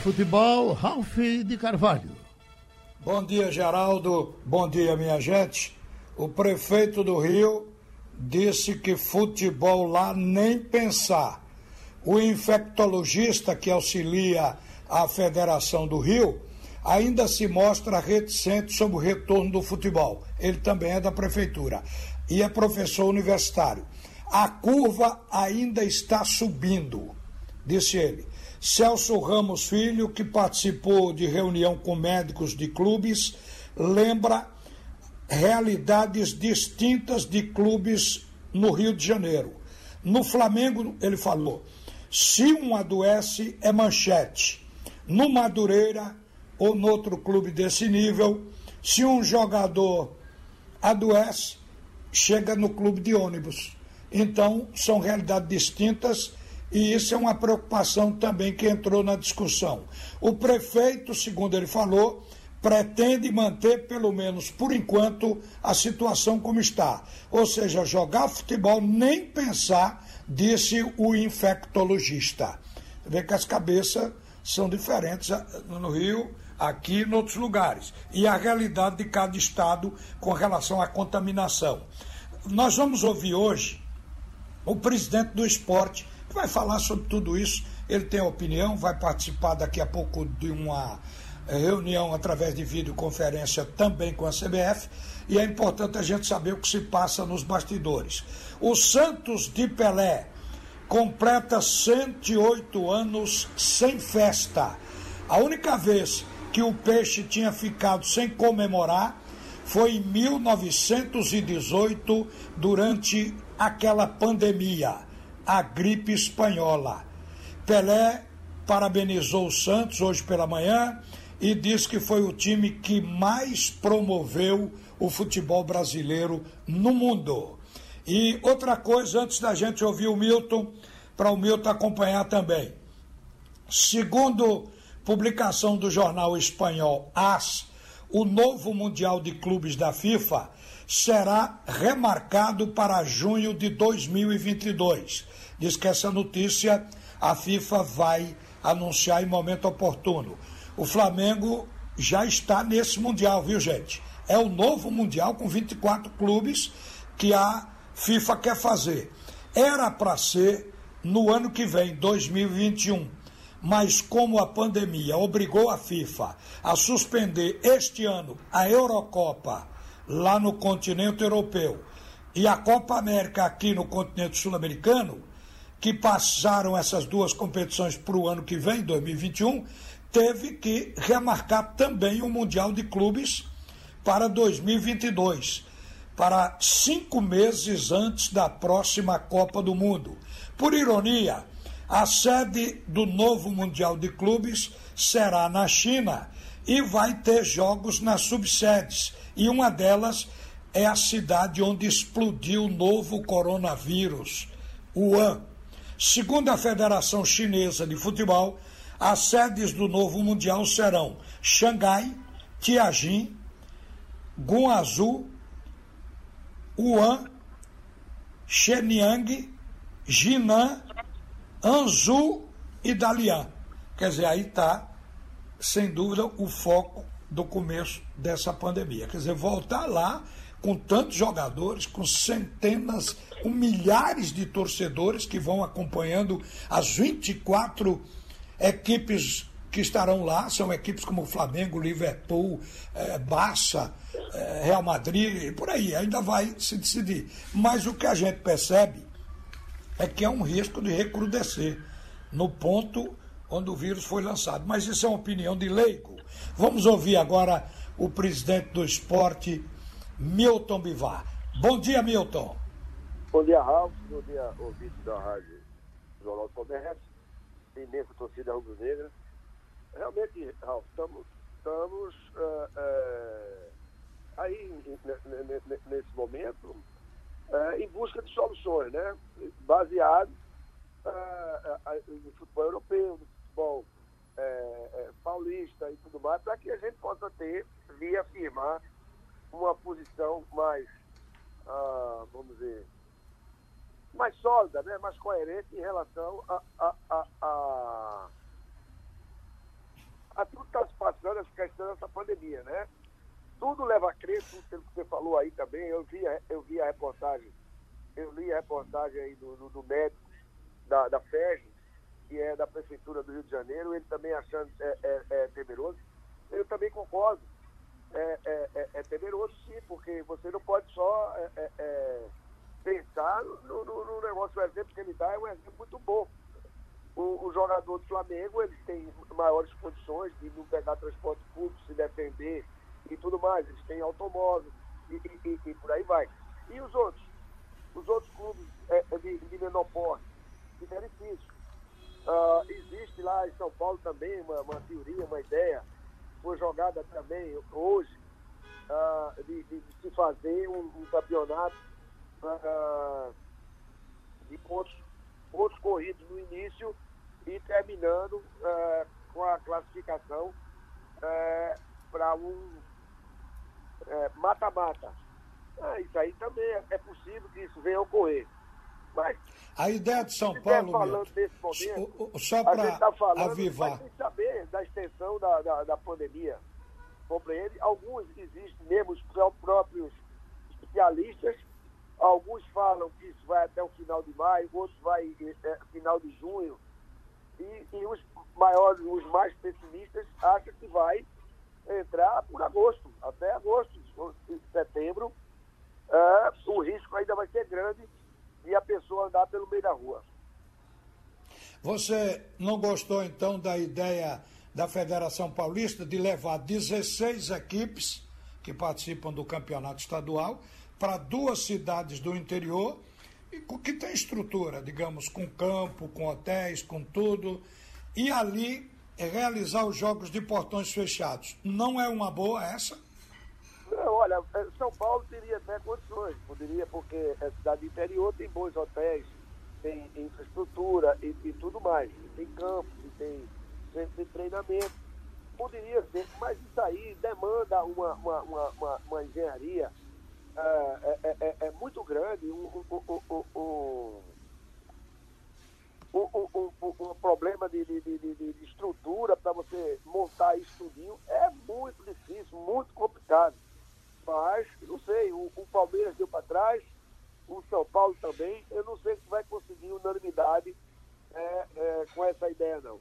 Futebol, Ralf de Carvalho. Bom dia, Geraldo. Bom dia, minha gente. O prefeito do Rio disse que futebol lá nem pensar. O infectologista que auxilia a Federação do Rio ainda se mostra reticente sobre o retorno do futebol. Ele também é da prefeitura e é professor universitário. A curva ainda está subindo, disse ele. Celso Ramos Filho, que participou de reunião com médicos de clubes, lembra realidades distintas de clubes no Rio de Janeiro. No Flamengo, ele falou: se um adoece, é manchete. No Madureira ou no outro clube desse nível, se um jogador adoece, chega no clube de ônibus. Então, são realidades distintas e isso é uma preocupação também que entrou na discussão. O prefeito, segundo ele falou, pretende manter, pelo menos por enquanto, a situação como está. Ou seja, jogar futebol, nem pensar, disse o infectologista. Você vê que as cabeças são diferentes ah, no Rio, aqui e em outros lugares. E a realidade de cada estado com relação à contaminação. Nós vamos ouvir hoje o presidente do esporte, vai falar sobre tudo isso. Ele tem opinião, vai participar daqui a pouco de uma é, reunião através de videoconferência também com a CBF e é importante a gente saber o que se passa nos bastidores. O Santos de Pelé completa 108 anos sem festa. A única vez que o peixe tinha ficado sem comemorar foi em 1918, durante aquela pandemia, a gripe espanhola. Pelé parabenizou o Santos hoje pela manhã e diz que foi o time que mais promoveu o futebol brasileiro no mundo. E outra coisa, antes da gente ouvir o Milton, para o Milton acompanhar também. Segundo publicação do jornal espanhol AS, o novo Mundial de Clubes da FIFA será remarcado para junho de 2022. Diz que essa notícia a FIFA vai anunciar em momento oportuno. O Flamengo já está nesse Mundial, viu, gente? É o novo Mundial com 24 clubes que a FIFA quer fazer. Era para ser no ano que vem, 2021. Mas como a pandemia obrigou a FIFA a suspender este ano a Eurocopa lá no continente europeu e a Copa América aqui no continente sul-americano, que passaram essas duas competições para o ano que vem, 2021, teve que remarcar também o Mundial de Clubes para 2022, para cinco meses antes da próxima Copa do Mundo. Por ironia, a sede do novo Mundial de Clubes será na China e vai ter jogos nas subsedes, e uma delas é a cidade onde explodiu o novo coronavírus, Wuhan. Segundo a Federação Chinesa de Futebol, as sedes do novo Mundial serão Xangai, Tianjin, Guangzhou, Wuhan, Shenyang, Jinan, Anzu e Dalian. Quer dizer, aí está, sem dúvida, o foco do começo dessa pandemia. Quer dizer, voltar lá com tantos jogadores, com centenas, com milhares de torcedores que vão acompanhando as 24 equipes que estarão lá são equipes como Flamengo, Liverpool, é, Barça, é, Real Madrid, e por aí, ainda vai se decidir. Mas o que a gente percebe é que é um risco de recrudescer no ponto onde o vírus foi lançado. Mas isso é uma opinião de leigo. Vamos ouvir agora o presidente do esporte, Milton Bivar. Bom dia, Milton. Bom dia, Ralf. Bom dia, ouvinte da Rádio Jornal do Comércio imensa torcida rubro-negra. Realmente, Ralf, estamos, estamos uh, uh, aí nesse momento uh, em busca de soluções, né? Baseado no futebol europeu, no futebol paulista e tudo mais, para que a gente possa ter, via afirmar, uma posição mais, ah, vamos dizer, mais sólida, né? mais coerente em relação a, a, a, a, a, tudo está se passando essa questão dessa pandemia, né? Tudo leva a crer, tudo que você falou aí também. Eu vi, eu vi a reportagem, eu li a reportagem aí do, do, do médico da, da FEG, que é da Prefeitura do Rio de Janeiro, ele também achando é, é, é temeroso. Eu também concordo. É, é, é, é, temeroso, sim, porque você não pode só é, pensar no, no, no, negócio. O exemplo que ele dá é um exemplo muito bom. O, o, jogador do Flamengo, ele tem maiores condições de não pegar transporte público, se defender e tudo mais. Eles têm automóvel e, e, e, e por aí vai. E os outros? Os outros clubes de, de menor porte, que benefício. Uh, existe lá em São Paulo também uma, uma teoria, uma ideia, foi jogada também hoje, uh, de, de, se fazer um, um campeonato uh, de pontos, pontos corridos no início e terminando com a classificação para um mata-mata. Ah, isso aí também é, é possível que isso venha a ocorrer. Mas, a ideia de São Paulo, falando desse momento, só para tá avivar. Mas tem que saber da extensão da, da, da pandemia. Compreende? Alguns existem mesmo os próprios especialistas, alguns falam que isso vai até o final de maio, outros vai é, final de junho, e, e, os maiores, os mais pessimistas acham que vai entrar por agosto, até agosto, setembro, é, o risco ainda vai ser grande e a pessoa andar pelo meio da rua. Você não gostou então da ideia da Federação Paulista de levar 16 equipes que participam do campeonato estadual para duas cidades do interior que tem estrutura, digamos, com campo, com hotéis, com tudo, e ali realizar os jogos de portões fechados. Não é uma boa essa? Olha, é, São Paulo teria até condições, poderia, porque é cidade interior, tem bons hotéis, tem infraestrutura e, e tudo mais, tem campos, tem centro de treinamento. Poderia ser, mas isso aí demanda uma, uma, uma, uma, uma engenharia é, é, é, é muito grande, um, um, um, um, problema de, de, de, de estrutura para você montar isso tudinho é muito difícil, muito complicado. Não sei, o, o Palmeiras deu para trás, o São Paulo também. Eu não sei se vai conseguir unanimidade é, é, com essa ideia, não.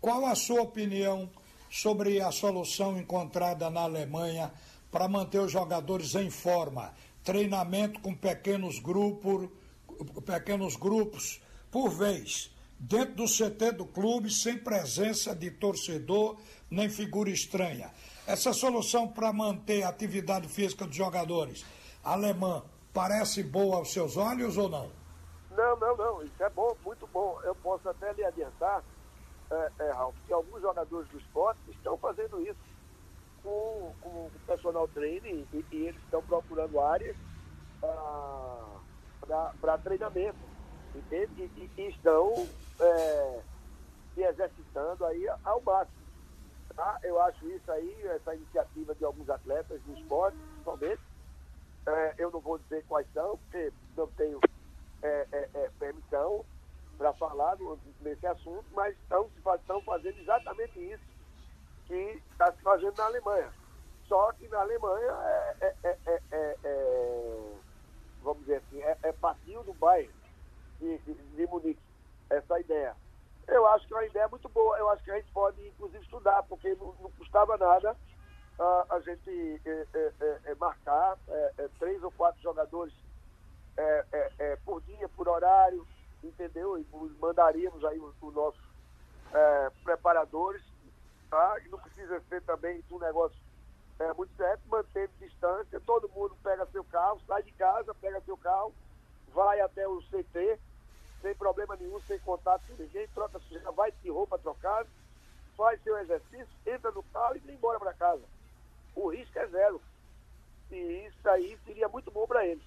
Qual a sua opinião sobre a solução encontrada na Alemanha para manter os jogadores em forma? Treinamento com pequenos grupos, pequenos grupos por vez, dentro do CT do clube, sem presença de torcedor nem figura estranha. Essa solução para manter a atividade física dos jogadores alemã parece boa aos seus olhos ou não? Não, não, não. Isso é bom, muito bom. Eu posso até lhe adiantar, é, é, Ralf, que alguns jogadores do esporte estão fazendo isso com, com o personal training e, e eles estão procurando áreas para treinamento, E, e estão é, se exercitando aí ao máximo. Tá? Eu acho isso aí, essa iniciativa de alguns atletas do esporte, principalmente. É, eu não vou dizer quais são, porque não tenho é, é, é permissão para falar nesse assunto, mas estão, estão fazendo exatamente isso que está se fazendo na Alemanha. Só que na Alemanha é, é, é vamos dizer assim, é, é do Bayern de, de, de Munique, essa ideia. Eu acho que é uma ideia muito boa. Eu acho que a gente pode, inclusive, estudar, porque não, não custava nada uh, a gente é, é, é, marcar três ou quatro jogadores por dia, por horário, entendeu? E mandaríamos aí os, os nossos preparadores, tá? E não precisa ser também um negócio muito certo, mantendo distância, todo mundo pega seu carro, sai de casa, pega seu carro, vai até o CT, sem problema nenhum, sem contato com ninguém, troca já vai de roupa trocada, faz seu exercício, entra no carro e vai embora para casa. O risco é zero. E isso aí seria muito bom para eles.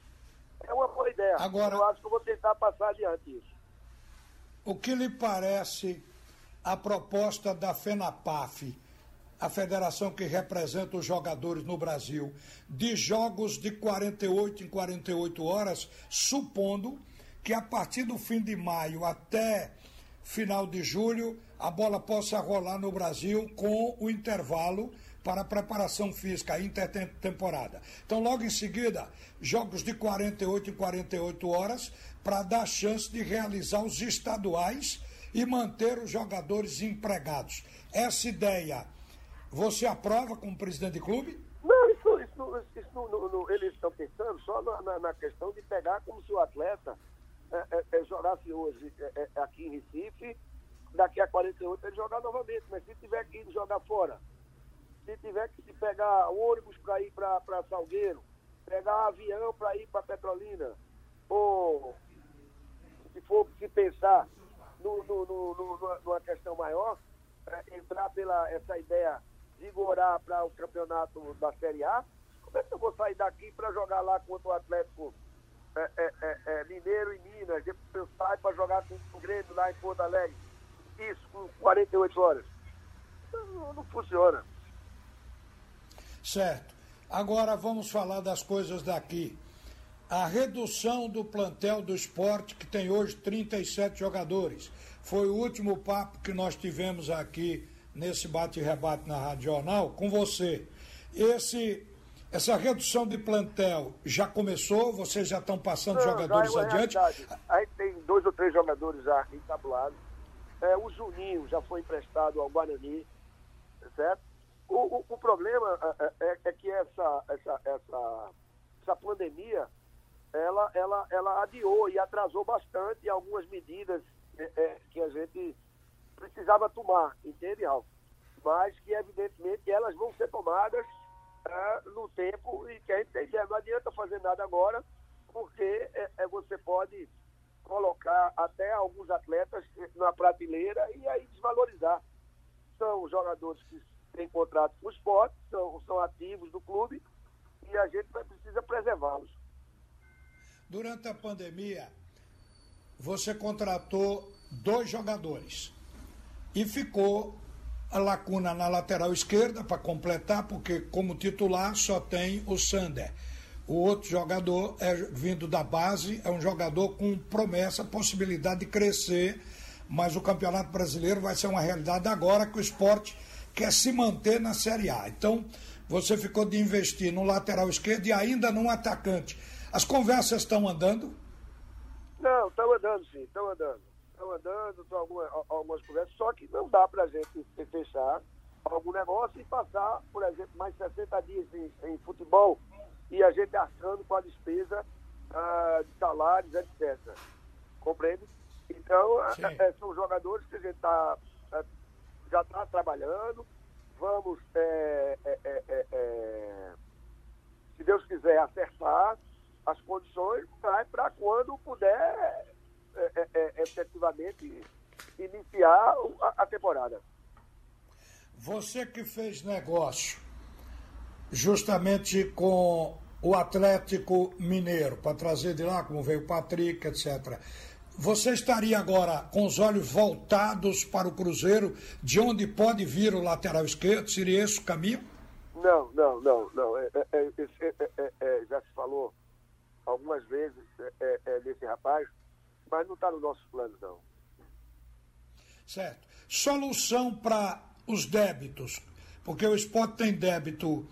É uma boa ideia. Agora, eu acho que eu vou tentar passar adiante isso. O que lhe parece a proposta da FENAPAF, a federação que representa os jogadores no Brasil, de jogos de 48 em 48 horas, supondo que a partir do fim de maio até final de julho, a bola possa rolar no Brasil com o intervalo para preparação física intertemporada. Então, logo em seguida, jogos de 48 em 48 horas para dar chance de realizar os estaduais e manter os jogadores empregados. Essa ideia, você aprova como presidente de clube? Não, isso, isso, isso no, no, eles estão pensando só na, na, questão de pegar como se o atleta é, é, é jogasse hoje é, é, aqui em Recife, daqui a 48 ele jogar novamente. Mas se tiver que ir jogar fora, se tiver que pegar ônibus para ir para Salgueiro, pegar avião para ir para Petrolina, ou se for se pensar no, no, no, numa questão maior, é, entrar pela essa ideia vigorar para o campeonato da Série A, como é que eu vou sair daqui para jogar lá contra o Atlético é, é, é, é Mineiro e Minas, depois eu saio para jogar com o Grêmio lá em Porto Alegre, isso com 48 horas? Não, não funciona. Certo. Agora vamos falar das coisas daqui. A redução do plantel do esporte, que tem hoje 37 jogadores. Foi o último papo que nós tivemos aqui nesse bate-rebate na Rádio Jornal com você. Esse, essa redução de plantel já começou? Vocês já estão passando Não, jogadores é adiante? Aí tem dois ou três jogadores já entabulados. É, o Juninho já foi emprestado ao Guarani, certo? O, o, o problema é, é, é, que essa, essa, essa, essa pandemia ela, ela, ela adiou e atrasou bastante algumas medidas é, é, que a gente precisava tomar, entende, Ralf? Mas que, evidentemente, elas vão ser tomadas é, no tempo e que a gente tem ideia. Não adianta fazer nada agora, porque é, é, você pode colocar até alguns atletas na prateleira e aí desvalorizar. São jogadores que têm contrato com o esporte, são, são ativos do clube e a gente precisa preservá-los. Durante a pandemia, você contratou dois jogadores e ficou a lacuna na lateral esquerda para completar, porque como titular só tem o Sander. O outro jogador é vindo da base, é um jogador com promessa, possibilidade de crescer, mas o Campeonato Brasileiro vai ser uma realidade agora que o esporte quer se manter na Série A. Então, você ficou de investir no lateral esquerdo e ainda num atacante. As conversas estão andando? Não, estão andando sim, estão andando. Estão andando, estão algumas, algumas conversas, só que não dá para a gente fechar algum negócio e passar, por exemplo, mais 60 dias em, em futebol e a gente arcando com a despesa ah, de salários, etc. Compreende? Então, é, são jogadores que a gente tá, é, já está trabalhando. Vamos, é, é, é, se Deus quiser, acertar as condições para quando puder é, é, é, efetivamente iniciar a, a temporada. Você que fez negócio justamente com o Atlético Mineiro, para trazer de lá, como veio o Patrick, etc. Você estaria agora com os olhos voltados para o Cruzeiro, de onde pode vir o lateral esquerdo? Seria esse o caminho? Não, não, não, não. É, é, é, é já se falou algumas vezes é, é, é, desse rapaz, mas não está no nosso plano, não. Certo. Solução para os débitos, porque o esporte tem débito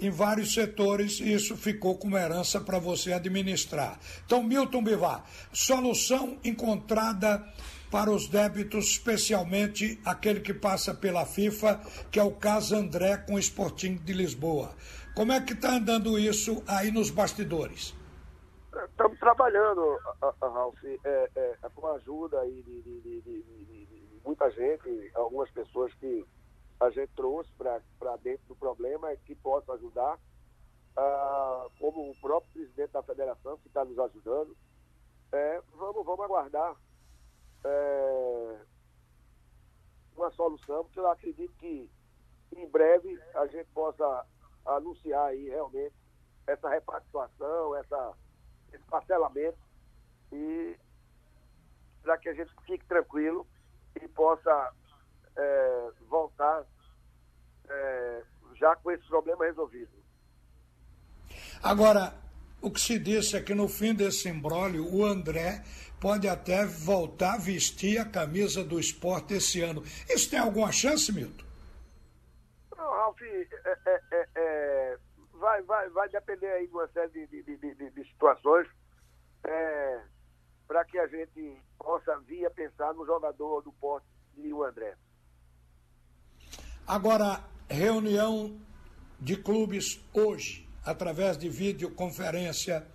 em vários setores e isso ficou como herança para você administrar. Então, Milton Bivar, solução encontrada para os débitos, especialmente aquele que passa pela FIFA, que é o caso André com o Sporting de Lisboa. Como é que está andando isso aí nos bastidores? Estamos trabalhando, Ralf, é, é, é, com a ajuda aí de, de, de, de, muita gente, algumas pessoas que a gente trouxe para dentro do problema que possam ajudar, ah, como o próprio presidente da federação que está nos ajudando. É, vamos, vamos aguardar é, uma solução, porque eu acredito que em breve a gente possa anunciar aí realmente essa repactuação, essa esse parcelamento e para que a gente fique tranquilo e possa é, voltar é, já com esse problema resolvido. Agora, o que se disse é que no fim desse embrólio, o André pode até voltar a vestir a camisa do esporte esse ano. Isso tem alguma chance, Milton? Não, Ralf, é, é, é, é, vai, vai, vai depender aí de uma série de, de, de, de situações é, para que a gente possa vir a pensar no jogador do porte de o André. Agora, reunião de clubes hoje, através de videoconferência,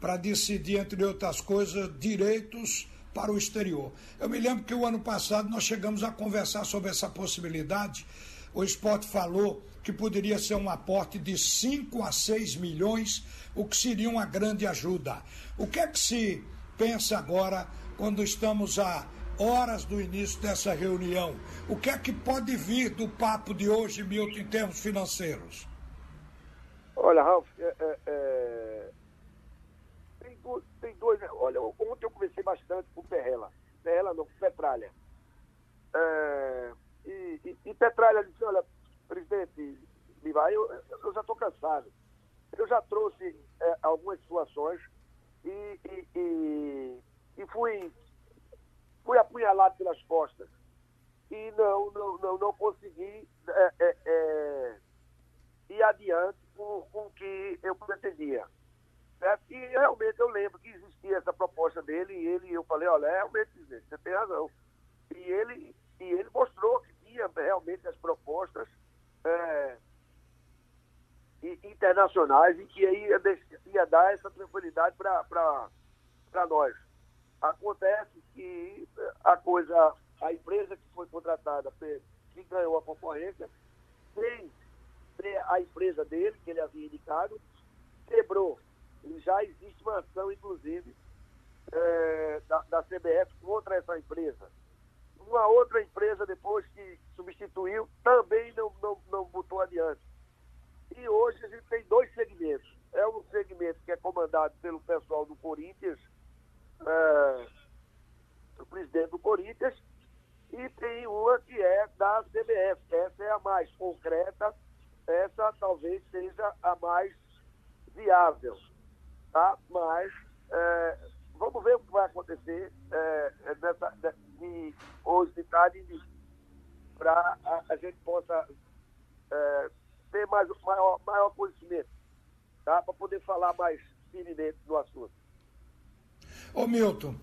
para decidir, entre outras coisas, direitos para o exterior. Eu me lembro que o ano passado nós chegamos a conversar sobre essa possibilidade. O esporte falou que poderia ser um aporte de 5 a 6 milhões, o que seria uma grande ajuda. O que é que se pensa agora quando estamos a horas do início dessa reunião? O que é que pode vir do papo de hoje, Milton, em termos financeiros? Olha, Ralf, é, é, é... Tem, dois, tem dois. Olha, ontem eu conversei bastante com o Perrela. Perrela não, com Petralha. É, e, e, e, Petralha disse: olha, presidente Bivar, eu, eu já estou cansado. Eu já trouxe é, algumas situações e, e, e, fui, fui apunhalado pelas costas. E não, não, não, não consegui é, é, é ir adiante com, com o que eu pretendia. E realmente eu lembro que existia essa proposta dele e ele, eu falei, olha, realmente, você tem razão. E ele, e ele mostrou que realmente as propostas é, internacionais e que aí ia, ia dar essa tranquilidade para nós. Acontece que a coisa, a empresa que foi contratada, que ganhou a concorrência, tem a empresa dele, que ele havia indicado, quebrou. Já existe uma ação, inclusive, é, da, da CBF contra essa empresa. Uma outra empresa, depois que substituiu, também não, não, não botou adiante. E hoje a gente tem dois segmentos. É um segmento que é comandado pelo pessoal do Corinthians, é, o presidente do Corinthians, e tem uma que é da CBF. Essa é a mais concreta essa talvez seja a mais viável. Tá? Mas é, vamos ver o que vai acontecer é, nessa, de, hoje de tarde para a, a, gente possa é, ter mais, maior, maior conhecimento, tá? para poder falar mais firmemente do assunto. Ô Milton,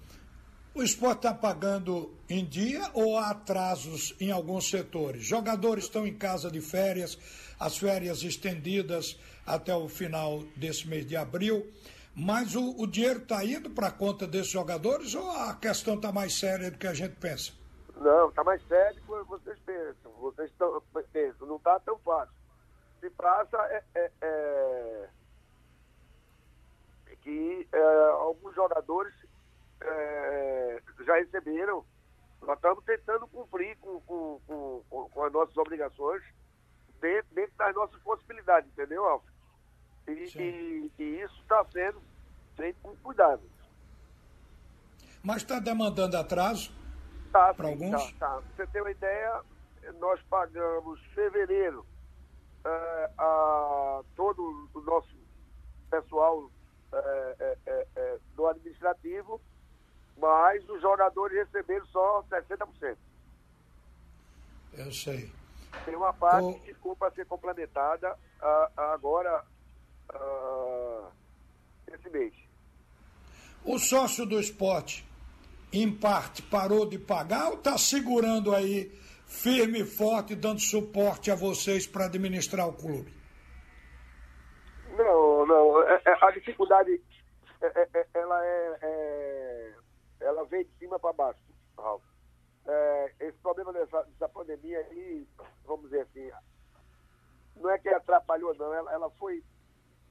o esporte está pagando em dia ou há atrasos em alguns setores? Jogadores estão em casa de férias, as férias estendidas até o final desse mês de abril, mas o, o dinheiro está indo para a conta desses jogadores ou a questão está mais séria do que a gente pensa? Não, está mais sério do que vocês pensam. Vocês tão, pensam, não está tão fácil. Se passa é, é, é, é que é, alguns jogadores é, já receberam. Nós estamos tentando cumprir com, com, com, com, as nossas obrigações dentro, dentro das nossas possibilidades, entendeu, Alfa? E, e, e, isso está sendo feito com cuidado. Mas está demandando atraso tá, para alguns? Tá, tá. Você tem uma ideia, nós pagamos fevereiro é, a todo o nosso pessoal é, é, do administrativo mas os jogadores receberam só 60%. Eu sei. Tem uma parte o... que ficou para ser complementada uh, agora, uh, esse mês. O sócio do esporte, em parte, parou de pagar ou está segurando aí firme e forte, dando suporte a vocês para administrar o clube? Não, não. É, é, a dificuldade, é, ela é ela veio de cima para baixo, Ralf. Esse problema dessa, dessa, pandemia aí, vamos dizer assim, não é que atrapalhou, não, ela, ela foi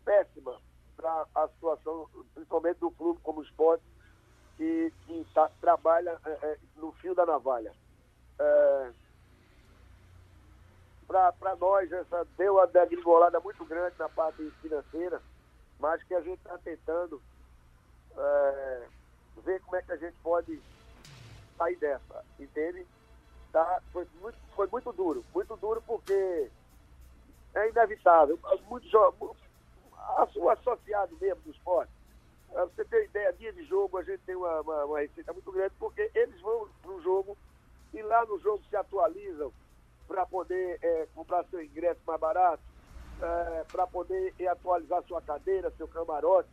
péssima para a situação, principalmente do clube como esporte, que, que tá, trabalha é, é, no fio da navalha. É, para nós, essa deu uma degringolada muito grande na parte financeira, mas que a gente está tentando é, ver como é que a gente pode sair dessa, entende? Tá? Foi, muito, foi muito duro, muito duro porque é inevitável. Muito, o associado mesmo do esporte. Pra você ter ideia, dia de jogo a gente tem uma, uma, uma receita muito grande, porque eles vão para o jogo e lá no jogo se atualizam para poder é, comprar seu ingresso mais barato, é, para poder atualizar sua cadeira, seu camarote.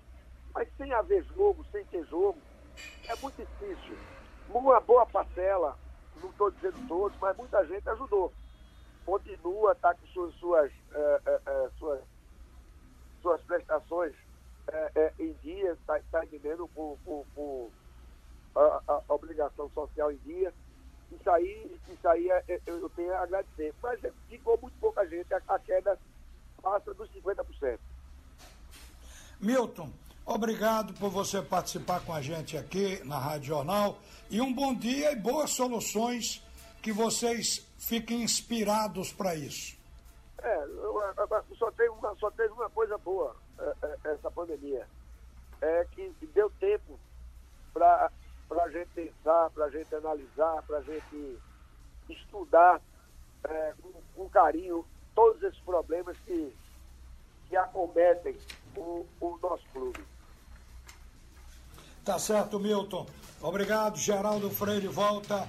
Mas sem haver jogo, sem ter jogo, é muito difícil. Uma boa parcela, não estou dizendo todos, mas muita gente ajudou. Continua, está com suas, suas, é, é, é suas, suas prestações é, é, em dia, está tá entendendo, com, com, com a, a, obrigação social em dia. Isso aí, isso aí eu tenho a agradecer. Mas ficou muito pouca gente, a, a queda passa dos 50%. Milton, Obrigado por você participar com a gente aqui na Rádio Jornal e um bom dia e boas soluções que vocês fiquem inspirados para isso. É, só tem uma, só teve uma coisa boa é, é, essa pandemia. É que deu tempo para a gente pensar, para a gente analisar, para a gente estudar é, com, com carinho todos esses problemas que, que acometem o, o nosso clube. Tá certo, Milton. Obrigado, Geraldo Freire volta